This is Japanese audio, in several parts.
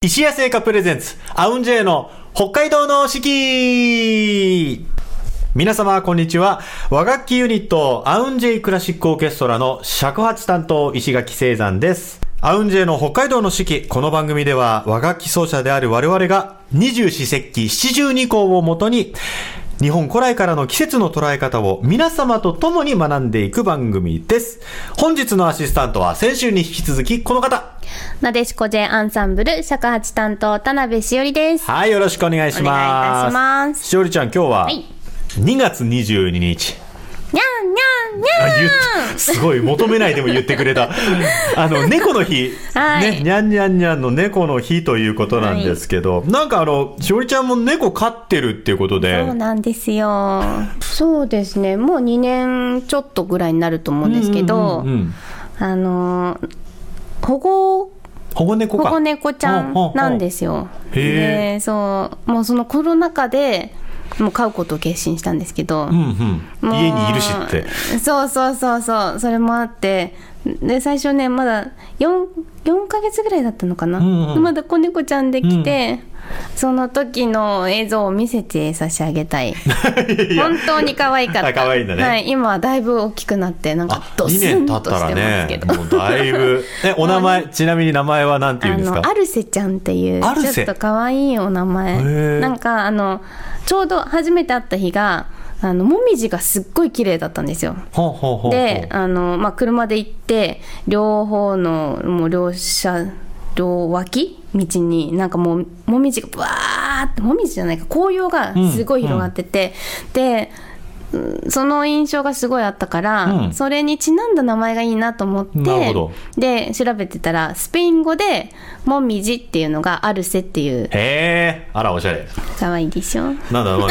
石屋製菓プレゼンツ、アウンジェイの北海道の四季皆様、こんにちは。和楽器ユニット、アウンジェイクラシックオーケストラの尺八担当、石垣聖山です。アウンジェイの北海道の四季。この番組では、和楽器奏者である我々が、二十四節気七十二項をもとに、日本古来からの季節の捉え方を皆様と共に学んでいく番組です。本日のアシスタントは先週に引き続きこの方。なでしこ J アンサンブル尺八担当田辺しおりです。はい、よろしくお願いします。お願いいたしますしおりちゃん、今日ははい2月22日。にゃんにゃんにゃんすごい求めないでも言ってくれた。あの猫の日、はいね、にゃんにゃんにゃんの猫の日ということなんですけど、なんかあのしおりちゃんも猫飼ってるっていうことで、そうなんですよ。そうですね。もう2年ちょっとぐらいになると思うんですけど、うんうんうんあのー保護保護猫か。保護猫ちゃんなんですよ。へーで、そう、もうそのコロナ禍でもう飼うことを決心したんですけど、うんうん、家にいるしって。そうそうそうそう。それもあって。で最初ねまだ 4, 4ヶ月ぐらいだったのかな、うんうん。まだ子猫ちゃんできて、その時の映像を見せて差し上げたい。本当に可愛かった。あ可愛いんだね。はい、今はだいぶ大きくなってなんかあ、ドス2年ンとしてます経ったらねけ、ど、もうだいぶ。え、お名前、ちなみに名前は何て言うんですか？あのアルセちゃんっていうちょっと可愛いお名へ前ー。なんかあのちょうど初めて会った日があのもみじがすっごい綺麗だったんですよ。ほうほうほう。であの、まあ、車で行って両方のもう両車両脇道になんかもうもみじがブワーってもみじじゃないか紅葉がすごい広がってて、でうんその印象がすごいあったから、うん。それにちなんだ名前がいいなと思ってで調べてたらスペイン語で「もみじ」っていうのが「アルセ」っていうへえ、あら、おしゃれ。可愛いでしょ？違うなんだ、まあ、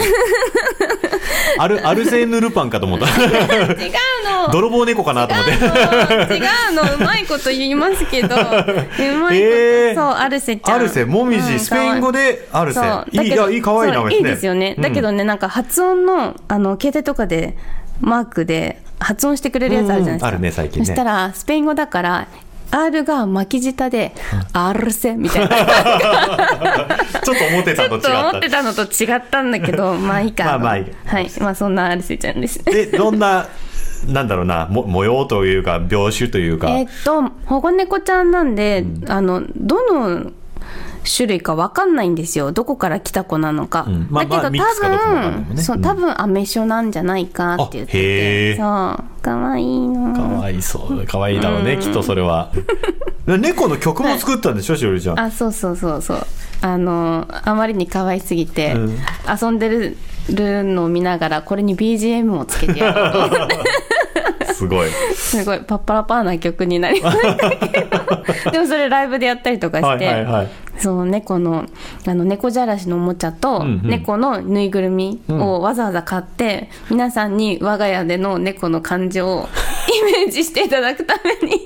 アル、アルセーヌルパンかと思った。の。泥棒猫かなと思って。違うの。うまいこと言いますけど。うまいそうアルセちゃん。アルセ、もみじ、うんスペイン語でアルセ。いい、いだけどや、いい、名前ですね。いいですよね、うんだけどねなんか発音のあの携帯とかでマークで発音してくれるやつあるじゃないですか、うん。あるね最近ね。そしたらスペイン語だから R が巻き舌で、アルセみたいな。ちょっと思ってたのと違った。と思って。たのと違ったんだけど まあいいか。まあまあいいはい。まあそんなアルセちゃんです。で、どんな、なんだろうな、も模様というか、描写というか。えっと保護猫ちゃんなんで、あのどの種類かわかんないんですよ。どこから来た子なのか、うん。まあだけど、まあ多分そう多分アメショなんじゃないかって言ってて。そう。かわいいのかわいそう。かわいいだろうね、きっとそれは。猫の曲も作ったんでしょ、しおりちゃん。あそうそうそうそう。あのあまりに可愛すぎて、うん。遊んでるのを見ながらこれに BGM をつけてやろうと思ってすごい。すごい。パッパラパーな曲になりましたけど。でもそれライブでやったりとかして、はいはいはい。そう猫のあの猫じゃらしのおもちゃと、うんうん。猫のぬいぐるみをわざわざ買って、皆さんに我が家での猫の感情を イメージしていただくために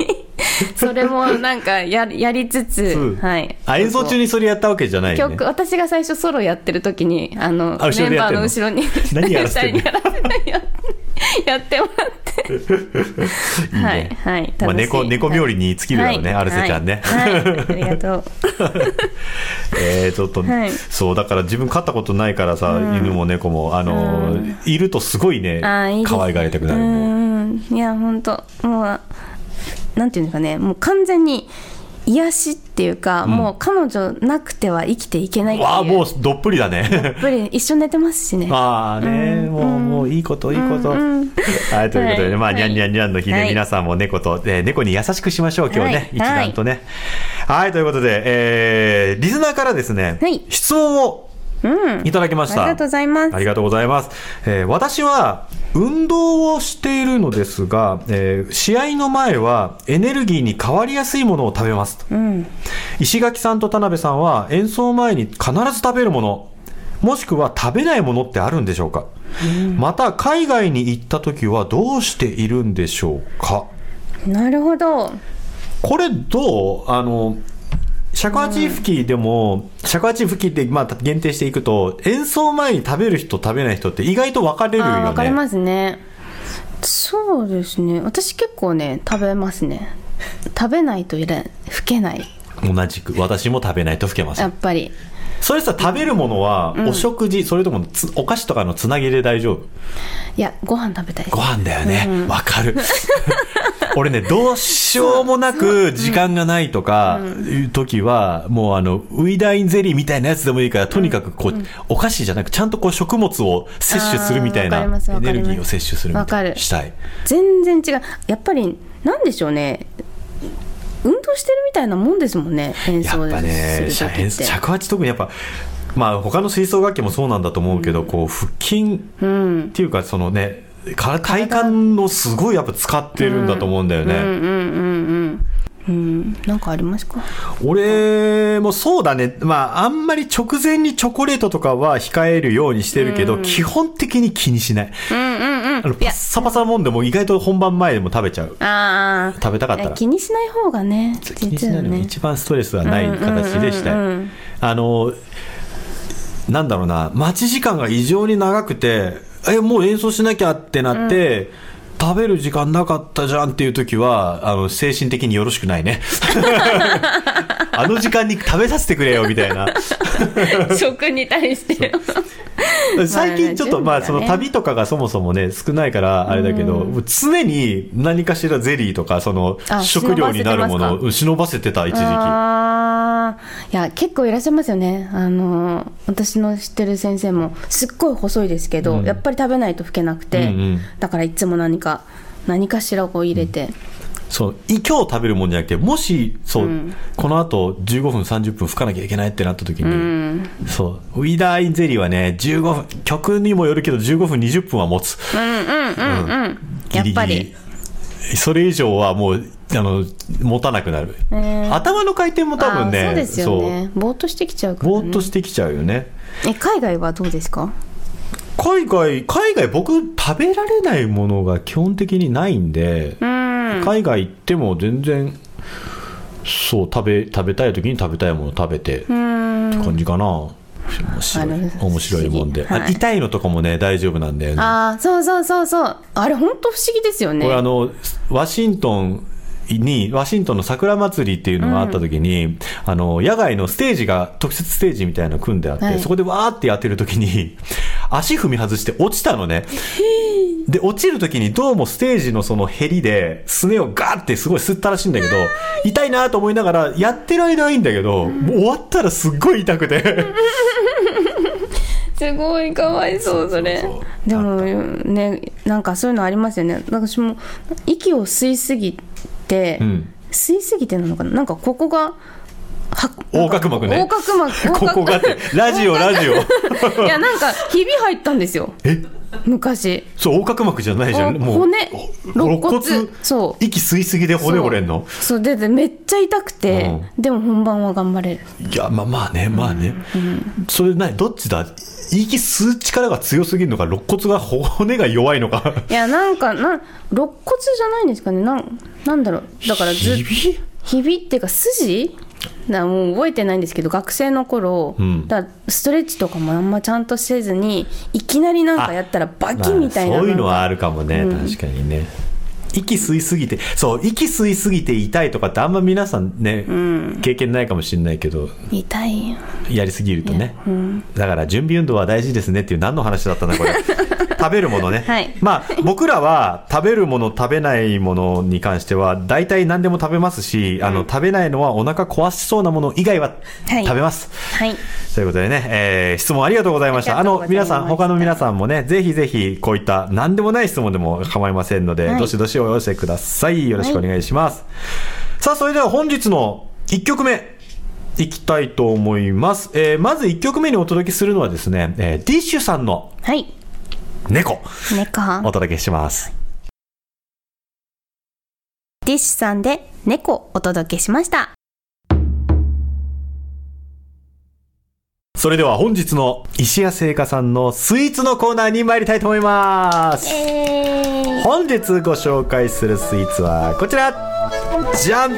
それもなんかややりつつ、う。んはい、あ、演奏中にそれやったわけじゃないよね。曲私が最初ソロやってる時にあのメンバーのの後ろに何やらせてやってもらって いいね。はいはいまあ、猫、猫冥利に尽きるだろうね、はい。アルセちゃんね。はい、はい。ありがとう。えー、ちょっと、はい。そう、だから自分飼ったことないからさ、犬も猫も、あのーいるとすごいね、可愛がりたくなる。いや本当もうなんていうんですかね。もう完全に癒しっていうか、もう彼女なくては生きていけないっていう。わあ、もうどっぷりだね。やっぱり。一緒に寝てますしね。ああね、もう、もういいこと、いいこと。はい、ということでね、まあ、はいにゃんにゃんにゃんの日ね、はい。皆さんも猫と、えー猫に優しくしましょう、今日ね、はい。一段とね。はい、ということで、えーリスナーからですね、はい。質問をうん。いただきました。ありがとうございます。ありがとうございます。えー私は運動をしているのですが、えー試合の前はエネルギーに変わりやすいものを食べますと。うん。石垣さんと田辺さんは演奏前に必ず食べるもの、もしくは食べないものってあるんでしょうか、また海外に行った時はどうしているんでしょうか？なるほど。これどうあの、尺八吹きでも、尺八吹きってまあ限定していくと、演奏前に食べる人食べない人って意外と分かれるよね。分かりますね。そうですね。私結構ね食べますね。食べないといれ吹けない。同じく。私も食べないと老けません。やっぱり。それさ食べるものはお食事、それともつお菓子とかのつなぎで大丈夫？いやご飯食べたいです。ご飯だよね。わ、かる 俺ねどうしようもなく時間がないとかいう時はもうあのウイダインゼリーみたいなやつでもいいからとにかくこう、お菓子じゃなくちゃんとこう食物を摂取するみたいなエネルギーを摂取するみたいなしたい。全然違う。やっぱりなんでしょうね。運動してるみたいなもんですもんね演奏やっぱね尺八特にやっぱまあ他の吹奏楽器もそうなんだと思うけど、こう腹筋うんっていうかそのねか体幹のすごいやっぱ使ってるんだと思うんだよね、うんうんうんうんうん。なんかありますか？俺もそうだね。まああんまり直前にチョコレートとかは控えるようにしてるけど、基本的に気にしない。うんうんうん。あのパッサパサなもんでも意外と本番前でも食べちゃう。ああ食べたかったら。気にしない方がね気にしないのがね。一番ストレスがない形でしたい、うんうん。うんうんあのなんだろうな。待ち時間が異常に長くてえもう演奏しなきゃってなって、食べる時間なかったじゃんっていう時はあの精神的によろしくないね。あの時間に食べさせてくれよみたいな。食に対して。最近ちょっとまあその旅とかがそもそもね少ないからあれだけど、もう常に何かしらゼリーとかそのあ食料になるもの忍を忍ばせてた一時期。あー。いや結構いらっしゃいますよね。あの私の知ってる先生もすっごい細いですけど、うん。やっぱり食べないと老けなくて、うんうん。だからいつも何か何かしらを入れて、そうい今日食べるもんじゃなくてもしそう、うん。この後15分30分吹かなきゃいけないってなった時に、うん、そうウィダーインゼリーはね15分曲にもよるけど15分20分は持つ。うんうんうんうん。やっぱり。それ以上はもうあの持たなくなる、ね頭の回転も多分ねあーそうですよね。ぼーっとしてきちゃうから、ね、ぼーっとしてきちゃうよね。え海外はどうですか？海外海外僕食べられないものが基本的にないんで、うん海外行っても全然そう食べ食べたい時に食べたいもの食べて、うん。って感じかな。面白い面白いもんで、はい。あ痛いのとかもね大丈夫なんだよね。ああそうそうそうそう。あれ本当不思議ですよね。これあのワシントンにワシントンの桜祭りっていうのがあった時に、あの野外のステージが特設ステージみたいなの組んであって、はい。そこでわーってやってる時に足踏み外して落ちたのね。で落ちる時にどうもステージのそのヘリですねをガーってすごい吸ったらしいんだけど痛いなと思いながらやってる間はいいんだけど、もう終わったらすっごい痛くて。すごいかわいそうそれ。でもねなんかそういうのありますよね。私も息を吸いすぎて、うん。吸いすぎてなのかな。なんかここがは横隔膜ね。横隔膜。ここがってラジオラジオ。いやなんか ひび入ったんですよ。え？昔。そう横隔膜じゃないじゃん。おもう骨お肋骨そう。息吸いすぎで骨折れんの？そうででめっちゃ痛くて、でも本番は頑張れる。いやまあまあねまあね、それ何どっちだ？息吸う力が強すぎるのか肋骨が骨が弱いのか？いやなんかなん肋骨じゃないんですかね。なんなんだろう。だからずひび？ひびっていうか筋？なもう覚えてないんですけど学生の頃、うん。だストレッチとかもあんまちゃんとせずにいきなりなんかやったらバキみたいな,、まあそういうのはあるるかもね、確かにね。息吸いすぎてそう息吸いすぎて痛いとかってあんま皆さんね、経験ないかもしれないけど痛いよ。やりすぎるとね、だから準備運動は大事ですねっていう何の話だったんだこれ食べるものね、はい。まあ僕らは食べるもの食べないものに関しては大体何でも食べますし、あの食べないのはお腹壊しそうなもの以外ははい。食べます、はい。ということでね、えー質問ありがとうございました。あの皆さん他の皆さんもねぜひぜひこういった何でもない質問でも構いませんので、はい。どしどしお寄せください。よろしくお願いします、さあそれでは本日の1曲目いきたいと思います、えーまず1曲目にお届けするのはですね、えーディッシュさんのはい猫。猫お届けします。ディッシュさんで猫お届けしました。それでは本日の石屋製菓さんのスイーツのコーナーに参りたいと思います。えー、本日ご紹介するスイーツはこちら。じゃん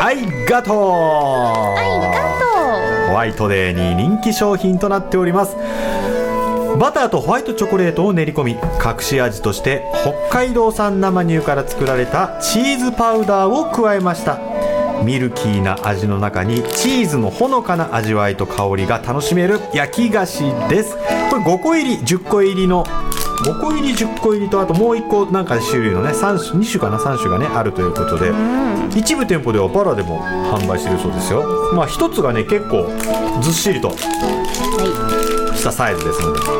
アイガトー。ホワイトデーに人気商品となっておりますバターとホワイトチョコレートを練り込み隠し味として北海道産生乳から作られたチーズパウダーを加えました。ミルキーな味の中にチーズのほのかな味わいと香りが楽しめる焼き菓子です。これ5個入り10個入りの5個入り10個入りとあともう1個なんか種類のね3種2種かな3種がねあるということで、一部店舗ではバラでも販売してるそうですよ。まあ1つがね結構ずっしりとしたサイズですので。いこ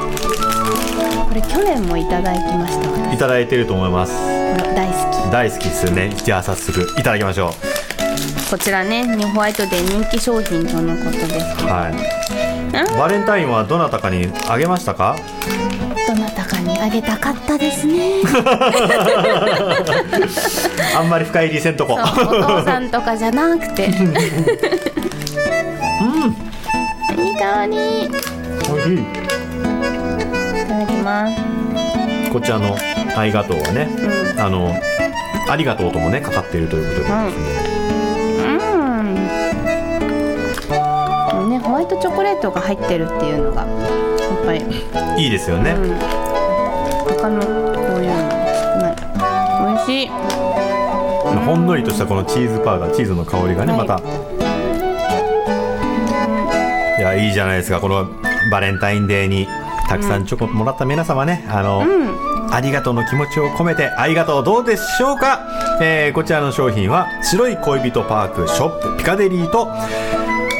れ去年もいただきました。私いただいてると思います。大好大好きですよね。じゃあ早速いただきましょう。きこちらねニホワイトで人気商品とのことですはい。バレンタインはどなたかにあげましたか？どなたかにあげたかったですね。あんまり深入りせんとこ。お父さんとかじゃなくて。うん。いい香りおいただきます。こちらの「ありがとう」はね、あの「ありがとう」ともねかかっているということで、うん。ねホワイトチョコレートが入ってるっていうのがやっぱり。いいですよね、うん。他のこういうの少ない。美味しい。ほんのりとしたこのチーズパウダーチーズの香りがね、はい。また。いやいいじゃないですか。このバレンタインデーにたくさんチョコもらった皆様ね。あの、ありがとうの気持ちを込めてありがとう。どうでしょうか、えーこちらの商品は白い恋人パークショップピカデリーと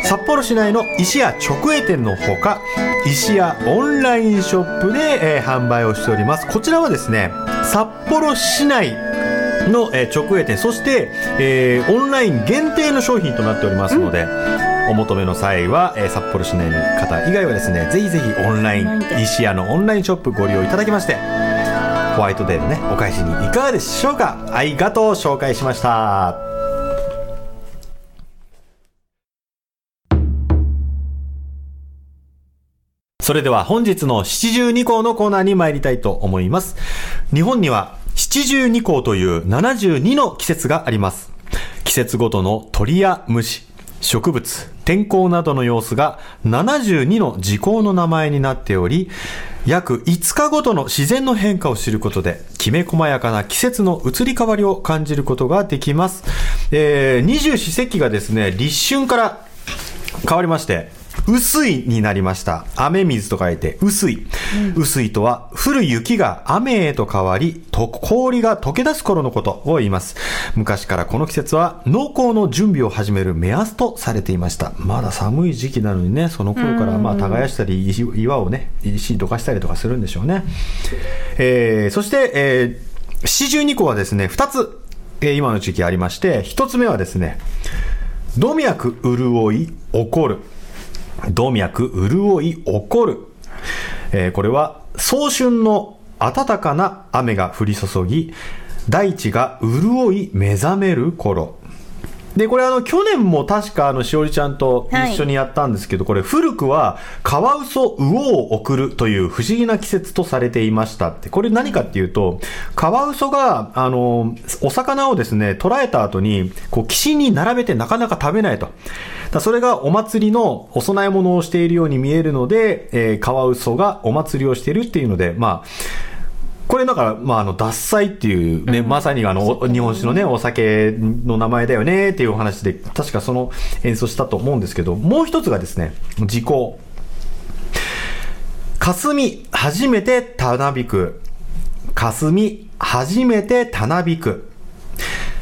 札幌市内の石屋直営店のほか石屋オンラインショップで、えー販売をしております。こちらはですね札幌市内の、えー直営店そして、えーオンライン限定の商品となっておりますので、お求めの際は、えー札幌市内の方以外はですねぜひぜひオンライン石屋のオンラインショップご利用いただきましてホワイトデーのねお返しにいかがでしょうか？ありがとう紹介しましたそれでは本日の七十二項のコーナーに参りたいと思います。日本には七十二項という72の季節があります。季節ごとの鳥や虫、植物、天候などの様子が72の時効の名前になっており、約5日ごとの自然の変化を知ることで、きめ細やかな季節の移り変わりを感じることができます。えー、二十四節気がですね、立春から変わりまして、薄いになりました。雨水と書いて、薄い。薄いとは、降る雪が雨へと変わり、と氷が溶け出す頃のことを言います。昔からこの季節は、農耕の準備を始める目安とされていました。まだ寒い時期なのにね、その頃から、まあ、耕したり、石岩をね、石どかしたりとかするんでしょうね。えー、そして、えー、四十二個はですね、二つ、えー今の時期ありまして、一つ目はですね、動脈潤い起こる。動脈潤い起こる。えーこれは早春の暖かな雨が降り注ぎ、大地が潤い目覚める頃。で、これあの、去年も確かあの、しおりちゃんと一緒にやったんですけど、これ古くは、カワウソ魚を送るという不思議な季節とされていましたって。これ何かっていうと、カワウソが、あの、お魚をですね、捕らえた後に、こう、岸に並べてなかなか食べないと。だそれがお祭りのお供え物をしているように見えるので、えーカワウソがお祭りをしているっていうので、まあ、これだから、まあ、あの、脱菜っていうね、まさにあの、お日本酒のね、お酒の名前だよねっていうお話で、確かその演奏したと思うんですけど、もう一つがですね、時効。霞、初めてたなびく。霞、初めてたなびく。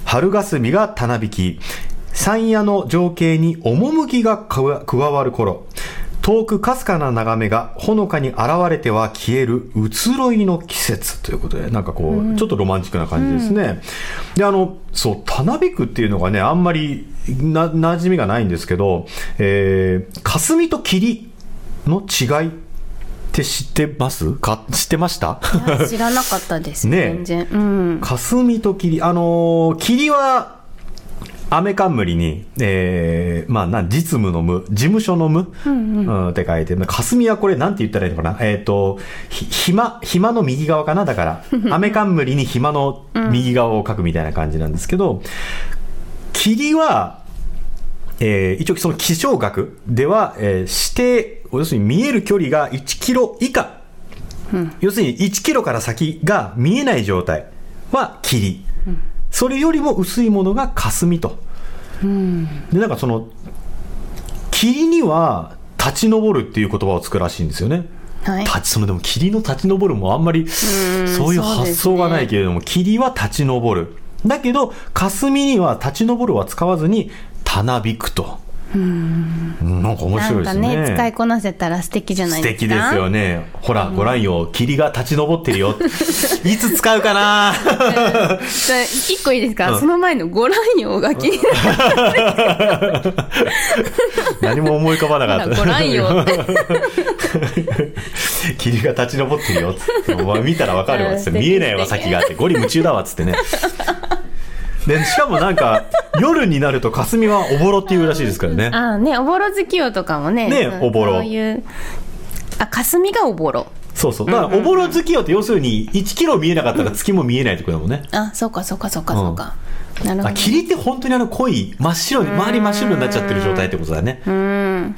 春霞がたなびき、山野の情景に趣が加わる頃、遠くかすかな眺めがほのかに現れては消える移ろいの季節ということで、なんかこう、ちょっとロマンチックな感じですね。で、あの、そう、たなびくっていうのがね、あんまりな、馴染みがないんですけど、えー、霞と霧の違いって知ってます？か知ってました？知らなかったです、ね。え全然。うん。霞と霧、あのー霧は、アメカンムリに、えー、まあ、なん、実務の無、事務所の無、うんって書いて、まあ霞はこれなんて言ったらいいのかな？えっ、と、ひ、暇、暇の右側かな？だから、アメカンムリに暇の右側を書くみたいな感じなんですけど、霧は、えー一応その気象学では、えー指定、要するに見える距離が1キロ以下、要するに1キロから先が見えない状態は霧。それよりも薄いものが霞と。でなんかその霧には立ち上るっていう言葉をつくらしいんですよね。はい。立ちそのでも霧の立ち上るもあんまりそういう発想がないけれども、霧は立ち上る。だけど霞には立ち上るは使わずにたなびくとうん。なんか面白いですね。ね使いこなせたら素敵じゃない素ですか？敵ですよね。ほら、ご覧よ霧が立ち上ってるよ。いつ使うかな？じゃあ一個いいですか、うん。その前のご覧よが気になる。何も思い浮かばなかった。ご覧よ 霧が立ち上ってるよ。っつってお前見たらわかるわっつって。うん見えないわ先があって。ゴリ夢中だわっつってねでしかもなんか 夜になると霞はおぼろっていうらしいですからね。ああねおぼろ月夜とかもね。ねうんおぼろ。そういうあ霞がおぼろそうそう。だからおぼろ月夜って要するに1キロ見えなかったら月も見えないってことだもんね。あそうかそうかそうかそうか、なるほどあ霧って本当にあの濃い真っ白に周り真っ白になっちゃってる状態ってことだね。うん。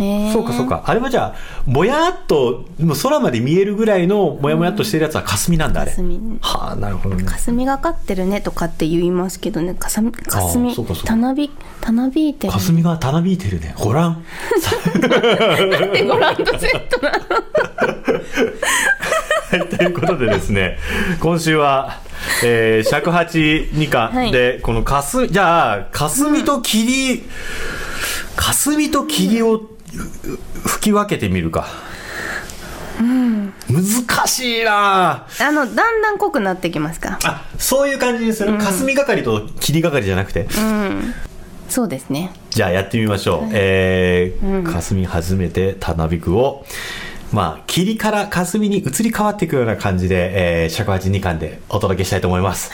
へえ。そうかそうか。あれはじゃあぼやっともう空まで見えるぐらいのもやもやっとしてるやつは霞なんだあれ。霞。はあなるほどね。霞がかってるねとかって言いますけどね。かさみ霞たなびたなびいてる霞がたなびいてるね。ご覧。なんでご覧とセットなの？はい、ということでですね、今週は、えー、尺八二巻で、このかす、じゃあ、かすみと霧、かすみと霧をう吹き分けてみるか。難しいな。あのだんだん濃くなってきますか？あ、そういう感じにする？かすみ係と霧係じゃなくて？うん。そうですね。じゃあやってみましょう。えー、かすみ初めてたなびくを、まあ、霧から霞に移り変わっていくような感じで、えー、尺八二巻でお届けしたいと思います。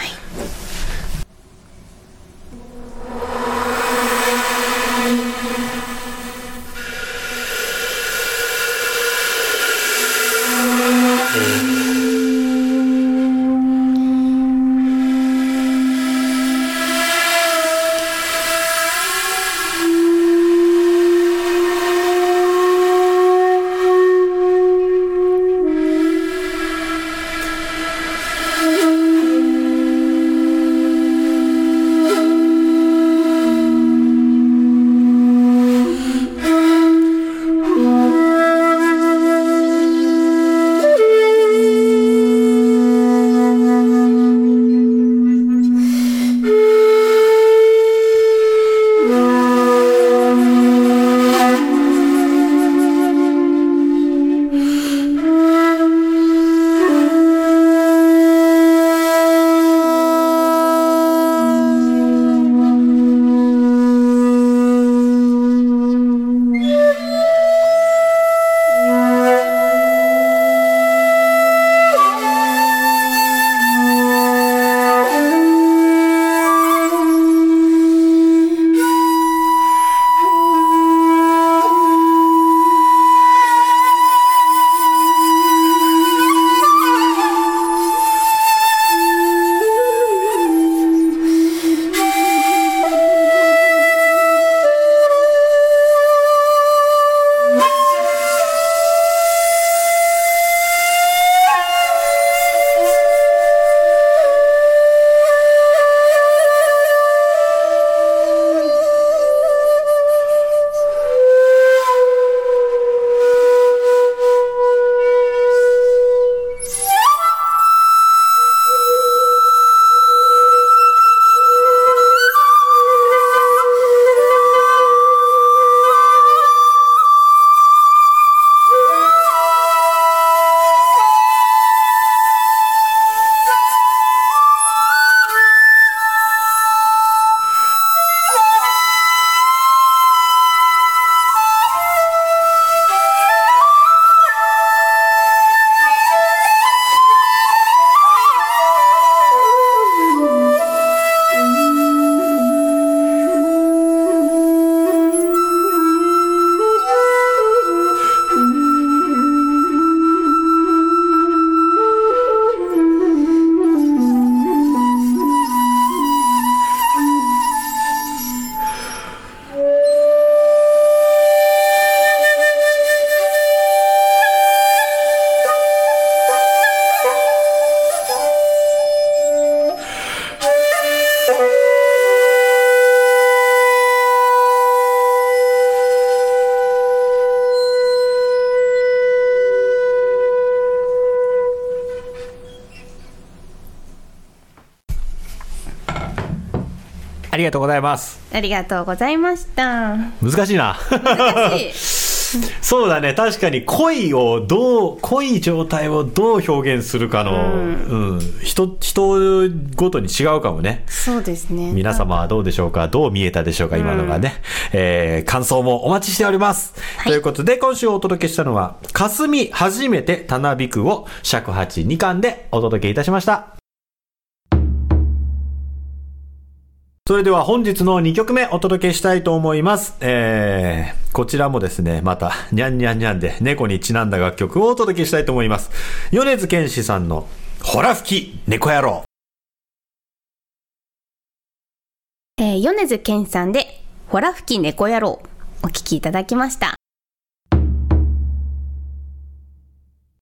ありがとうございます。ありがとうございました難しいな。難しいそうだね。確かに恋をどう、濃い状態をどう表現するかの、うん、人、人ごとに違うかもね。そうですね皆様はどうでしょうか？どう見えたでしょうか？今のがね。えー感想もお待ちしております。ということで、今週お届けしたのは、霞初めてたなびくを尺八2巻でお届けいたしました。それでは本日の2曲目お届けしたいと思います。えー、こちらもですね、また、にゃんにゃんにゃんで猫にちなんだ楽曲をお届けしたいと思います。米津玄師さんの、ほら吹き猫野郎。えー米津玄師さんで「ほら吹き猫野郎」お聴きいただきました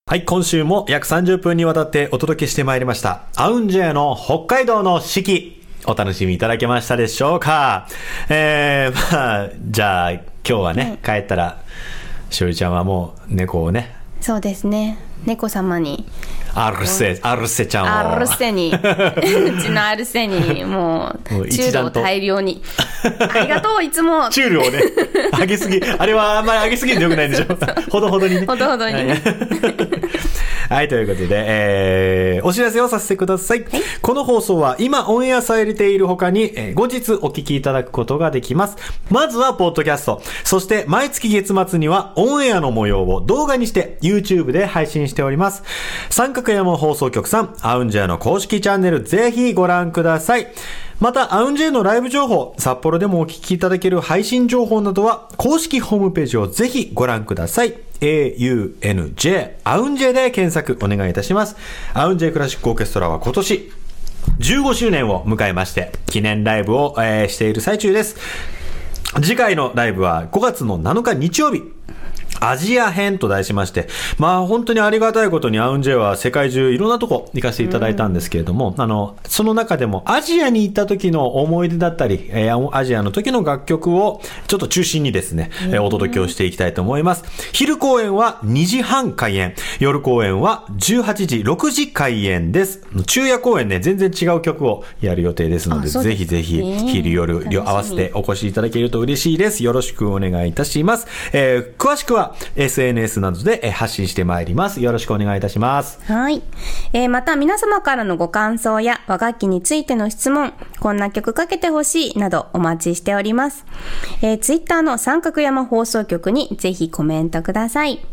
はい、今週も約30分にわたってお届けしてまいりました。アウンジェの北海道の四季。お楽しみいただけましたでしょうか？えー、まあ、じゃあ、今日はね、帰ったら、しおりちゃんはもう猫をね、そうですね。猫様に。アルセ、アルセちゃんを。アルセに。うちのアルセにももうう中度を一段と。大量に。ありがとういつも。チュールをね、上げすぎ、あれはあんまり上げすぎるとよくないんでしょ。ほどほどにね。ほどほどに。ねはいはい、ということで、えー、お知らせをさせてください。この放送は今オンエアされている他に、えー後日お聞きいただくことができます。まずは、ポッドキャスト。そして、毎月月末にはオンエアの模様を動画にして YouTube で配信しております。三角山放送局さん、アウンジェアの公式チャンネル、ぜひご覧ください。また、アウンジェイのライブ情報、札幌でもお聞きいただける配信情報などは、公式ホームページをぜひご覧ください。AUNJ、アウンジェイで検索お願いいたします。アウンジェイクラシックオーケストラは今年、15周年を迎えまして、記念ライブを、えーしている最中です。次回のライブは5月の7日日曜日。アジア編と題しまして、まあ本当にありがたいことにアウンジェは世界中いろんなとこ行かせていただいたんですけれども、あの、その中でもアジアに行った時の思い出だったり、えーアジアの時の楽曲をちょっと中心にですね、えーお届けをしていきたいと思います。昼公演は2時半開演、夜公演は18時、6時開演です。昼夜公演ね、全然違う曲をやる予定ですので、ですぜひぜひね昼夜合わせてお越しいただけると嬉しいです。よろしくお願いいたします。えー詳しくは SNS などでえー発信してまいります。よろしくお願いいたします。はい、えーまた皆様からのご感想や和楽器についての質問こんな曲かけてほしいなどお待ちしております、えー、ツイッターの三角山放送局にぜひコメントください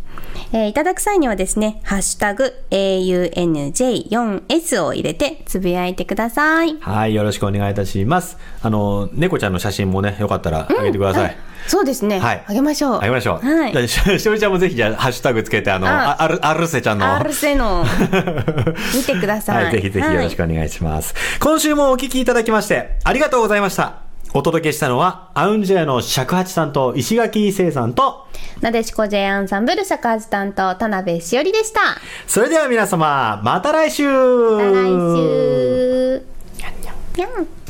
えーいただく際にはですね、ハッシュタグ AUNJ4S を入れてつぶやいてください。はい、よろしくお願いいたします。あの、猫ちゃんの写真もね、よかったらあげてください。そうですね。はいあげましょう。あげましょう。はいじゃあし しおりちゃんもぜひじゃあ、ハッシュタグつけて、あの、ああアルアルセちゃんの。アルセの 見てください。はい、ぜひぜひよろしくお願いします。今週もお聞きいただきまして、ありがとうございました。お届けしたのは、アウンジェの尺八さんと石垣聖さんと、なでしこ J アンサンブル尺八担当田辺しおりでした。それでは皆様、また来週また来週。にゃん。